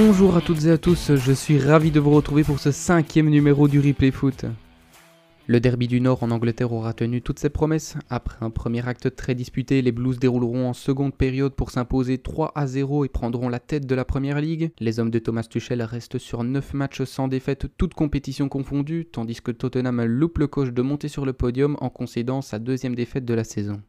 Bonjour à toutes et à tous, je suis ravi de vous retrouver pour ce cinquième numéro du Replay Foot. Le derby du Nord en Angleterre aura tenu toutes ses promesses. Après un premier acte très disputé, les Blues dérouleront en seconde période pour s'imposer 3 à 0 et prendront la tête de la Première Ligue. Les hommes de Thomas Tuchel restent sur 9 matchs sans défaite, toutes compétitions confondues, tandis que Tottenham loupe le coche de monter sur le podium en concédant sa deuxième défaite de la saison.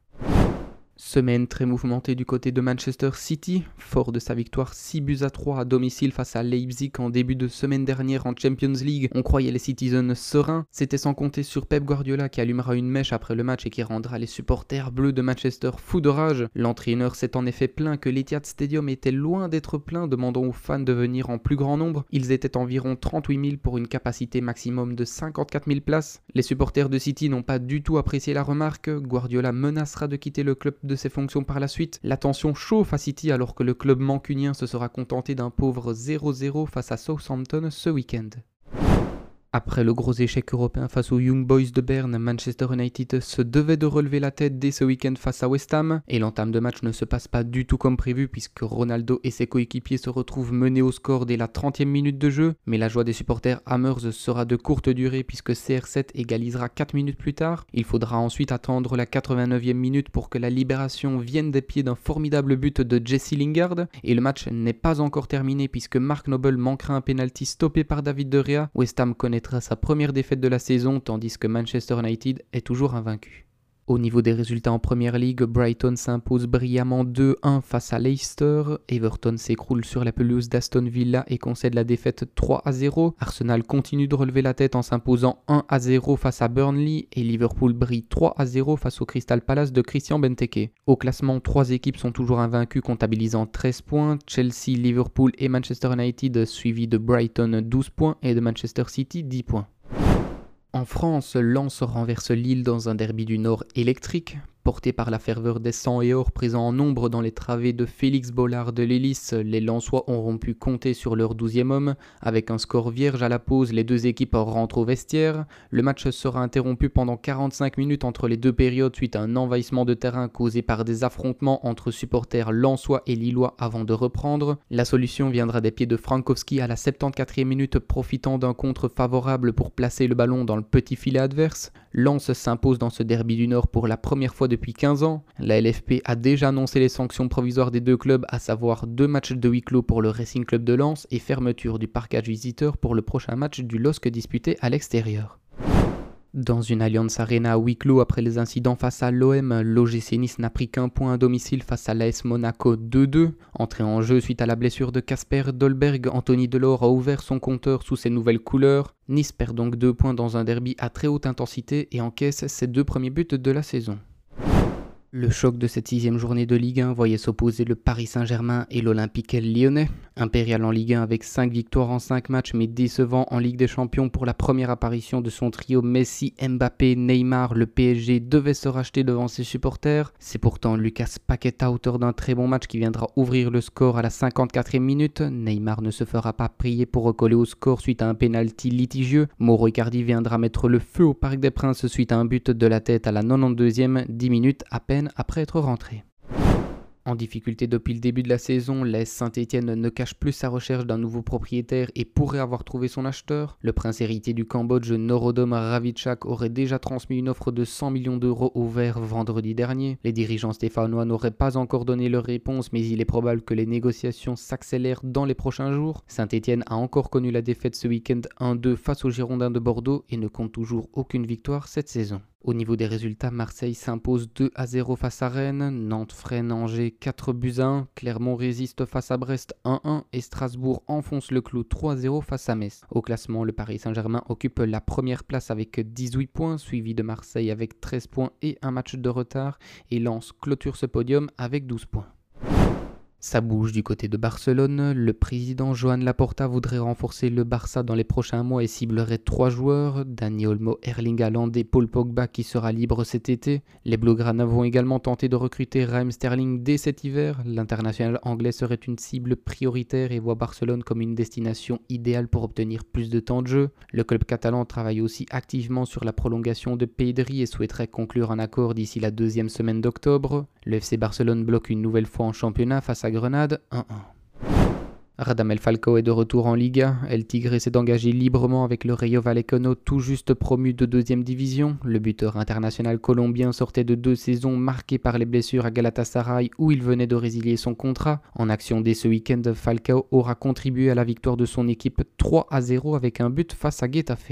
Semaine très mouvementée du côté de Manchester City, fort de sa victoire 6 buts à 3 à domicile face à Leipzig en début de semaine dernière en Champions League. On croyait les Citizens sereins, c'était sans compter sur Pep Guardiola qui allumera une mèche après le match et qui rendra les supporters bleus de Manchester fous de rage. L'entraîneur s'est en effet plaint que l'Etihad Stadium était loin d'être plein, demandant aux fans de venir en plus grand nombre. Ils étaient environ 38 000 pour une capacité maximum de 54 000 places. Les supporters de City n'ont pas du tout apprécié la remarque, Guardiola menacera de quitter le club de ses fonctions par la suite. La tension chauffe à City alors que le club mancunien se sera contenté d'un pauvre 0-0 face à Southampton ce week-end. Après le gros échec européen face aux Young Boys de Berne, Manchester United se devait de relever la tête dès ce week-end face à West Ham, et l'entame de match ne se passe pas du tout comme prévu puisque Ronaldo et ses coéquipiers se retrouvent menés au score dès la 30e minute de jeu, mais la joie des supporters Hammers sera de courte durée puisque CR7 égalisera 4 minutes plus tard. Il faudra ensuite attendre la 89e minute pour que la libération vienne des pieds d'un formidable but de Jesse Lingard, et le match n'est pas encore terminé puisque Mark Noble manquera un penalty stoppé par David De Gea. West Ham connaît sa première défaite de la saison tandis que Manchester United est toujours invaincu. Au niveau des résultats en Première Ligue, Brighton s'impose brillamment 2-1 face à Leicester, Everton s'écroule sur la pelouse d'Aston Villa et concède la défaite 3-0, Arsenal continue de relever la tête en s'imposant 1-0 face à Burnley et Liverpool brille 3-0 face au Crystal Palace de Christian Benteke. Au classement, trois équipes sont toujours invaincues comptabilisant 13 points, Chelsea, Liverpool et Manchester United suivis de Brighton 12 points et de Manchester City 10 points. En France, Lens renverse Lille dans un derby du Nord électrique. Porté par la ferveur des sangs et or présents en nombre dans les travées de Félix Bollard de l'Hélice, les Lensois auront pu compter sur leur douzième homme. Avec un score vierge à la pause, les deux équipes rentrent au vestiaire. Le match sera interrompu pendant 45 minutes entre les deux périodes suite à un envahissement de terrain causé par des affrontements entre supporters lensois et lillois avant de reprendre. La solution viendra des pieds de Frankowski à la 74e minute profitant d'un contre favorable pour placer le ballon dans le petit filet adverse. Lens s'impose dans ce derby du Nord pour la première fois depuis 15 ans. La LFP a déjà annoncé les sanctions provisoires des deux clubs, à savoir deux matchs de huis clos pour le Racing Club de Lens et fermeture du parcage visiteur pour le prochain match du LOSC disputé à l'extérieur. Dans une Alliance Arena à huis clos après les incidents face à l'OM, l'OGC Nice n'a pris qu'un point à domicile face à l'AS Monaco 2-2. Entré en jeu suite à la blessure de Casper Dolberg, Anthony Delors a ouvert son compteur sous ses nouvelles couleurs. Nice perd donc deux points dans un derby à très haute intensité et encaisse ses deux premiers buts de la saison. Le choc de cette sixième journée de Ligue 1 voyait s'opposer le Paris Saint-Germain et l'Olympique lyonnais. Impérial en Ligue 1 avec 5 victoires en 5 matchs mais décevant en Ligue des Champions pour la première apparition de son trio Messi, Mbappé, Neymar, le PSG devait se racheter devant ses supporters. C'est pourtant Lucas Paqueta, auteur d'un très bon match, qui viendra ouvrir le score à la 54e minute. Neymar ne se fera pas prier pour recoller au score suite à un penalty litigieux. Mauro Icardi viendra mettre le feu au Parc des Princes suite à un but de la tête à la 92e, 10 minutes à peine après être rentré. En difficulté depuis le début de la saison, l'AS Saint-Etienne ne cache plus sa recherche d'un nouveau propriétaire et pourrait avoir trouvé son acheteur. Le prince héritier du Cambodge, Norodom Ravitchak, aurait déjà transmis une offre de 100 millions d'euros au vert vendredi dernier. Les dirigeants stéphanois n'auraient pas encore donné leur réponse, mais il est probable que les négociations s'accélèrent dans les prochains jours. Saint-Etienne a encore connu la défaite ce week-end 1-2 face aux Girondins de Bordeaux et ne compte toujours aucune victoire cette saison. Au niveau des résultats, Marseille s'impose 2 à 0 face à Rennes, Nantes freine Angers 4 buts à 1, Clermont résiste face à Brest 1-1 et Strasbourg enfonce le clou 3-0 face à Metz. Au classement, le Paris Saint-Germain occupe la première place avec 18 points, suivi de Marseille avec 13 points et un match de retard, et Lens clôture ce podium avec 12 points. Ça bouge du côté de Barcelone. Le président Joan Laporta voudrait renforcer le Barça dans les prochains mois et ciblerait trois joueurs Dani Olmo, Erling Haaland et Paul Pogba qui sera libre cet été. Les Blaugrana vont également tenter de recruter Raheem Sterling dès cet hiver. L'international anglais serait une cible prioritaire et voit Barcelone comme une destination idéale pour obtenir plus de temps de jeu. Le club catalan travaille aussi activement sur la prolongation de Pedri et souhaiterait conclure un accord d'ici la deuxième semaine d'octobre. Le FC Barcelone bloque une nouvelle fois en championnat face à Grenade 1-1. Radamel Falcao est de retour en Liga. El Tigre s'est engagé librement avec le Rayo Vallecano tout juste promu de deuxième division. Le buteur international colombien sortait de deux saisons marquées par les blessures à Galatasaray où il venait de résilier son contrat. En action dès ce week-end, Falcao aura contribué à la victoire de son équipe 3 à 0 avec un but face à Getafe.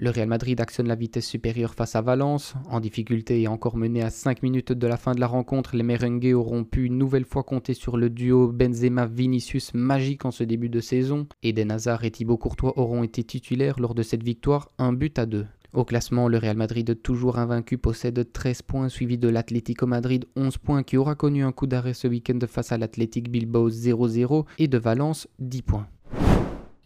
Le Real Madrid actionne la vitesse supérieure face à Valence. En difficulté et encore mené à 5 minutes de la fin de la rencontre, les merengues auront pu une nouvelle fois compter sur le duo Benzema-Vinicius magique en ce début de saison. Eden Hazard et Thibaut Courtois auront été titulaires lors de cette victoire, un but à deux. Au classement, le Real Madrid, toujours invaincu, possède 13 points, suivi de l'Atlético Madrid 11 points, qui aura connu un coup d'arrêt ce week-end face à l'Athletic Bilbao 0-0, et de Valence 10 points.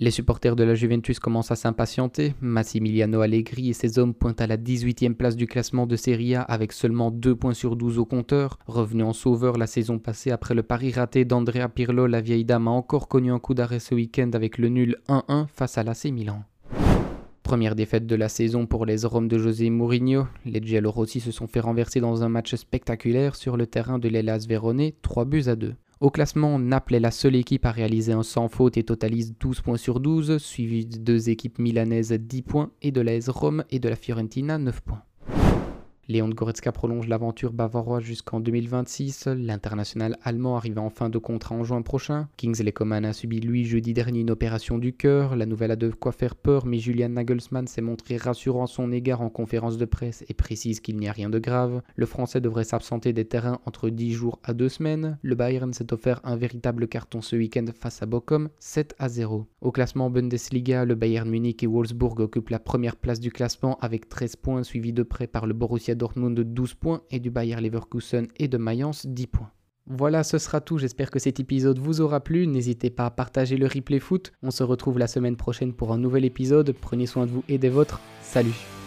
Les supporters de la Juventus commencent à s'impatienter. Massimiliano Allegri et ses hommes pointent à la 18e place du classement de Serie A avec seulement 2 points sur 12 au compteur. Revenu en sauveur la saison passée après le pari raté d'Andrea Pirlo, la vieille dame a encore connu un coup d'arrêt ce week-end avec le nul 1-1 face à l'AC Milan. Première défaite de la saison pour les Roms de José Mourinho. Les Giallorossi se sont fait renverser dans un match spectaculaire sur le terrain de l'Elas Vérone, 3 buts à 2. Au classement, Naples est la seule équipe à réaliser un sans faute et totalise 12 points sur 12, suivi de deux équipes milanaises 10 points et de l'AS Rome et de la Fiorentina 9 points. Léon Goretzka prolonge l'aventure bavaroise jusqu'en 2026. L'international allemand arrive en fin de contrat en juin prochain. Kingsley Coman a subi lui jeudi dernier une opération du cœur. La nouvelle a de quoi faire peur, mais Julian Nagelsmann s'est montré rassurant son égard en conférence de presse et précise qu'il n'y a rien de grave. Le Français devrait s'absenter des terrains entre 10 jours à 2 semaines. Le Bayern s'est offert un véritable carton ce week-end face à Bochum, 7 à 0. Au classement Bundesliga, le Bayern Munich et Wolfsburg occupent la première place du classement avec 13 points, suivis de près par le Borussia Dortmund de 12 points et du Bayer Leverkusen et de Mayence 10 points. Voilà, ce sera tout. J'espère que cet épisode vous aura plu. N'hésitez pas à partager le replay foot. On se retrouve la semaine prochaine pour un nouvel épisode. Prenez soin de vous et des vôtres. Salut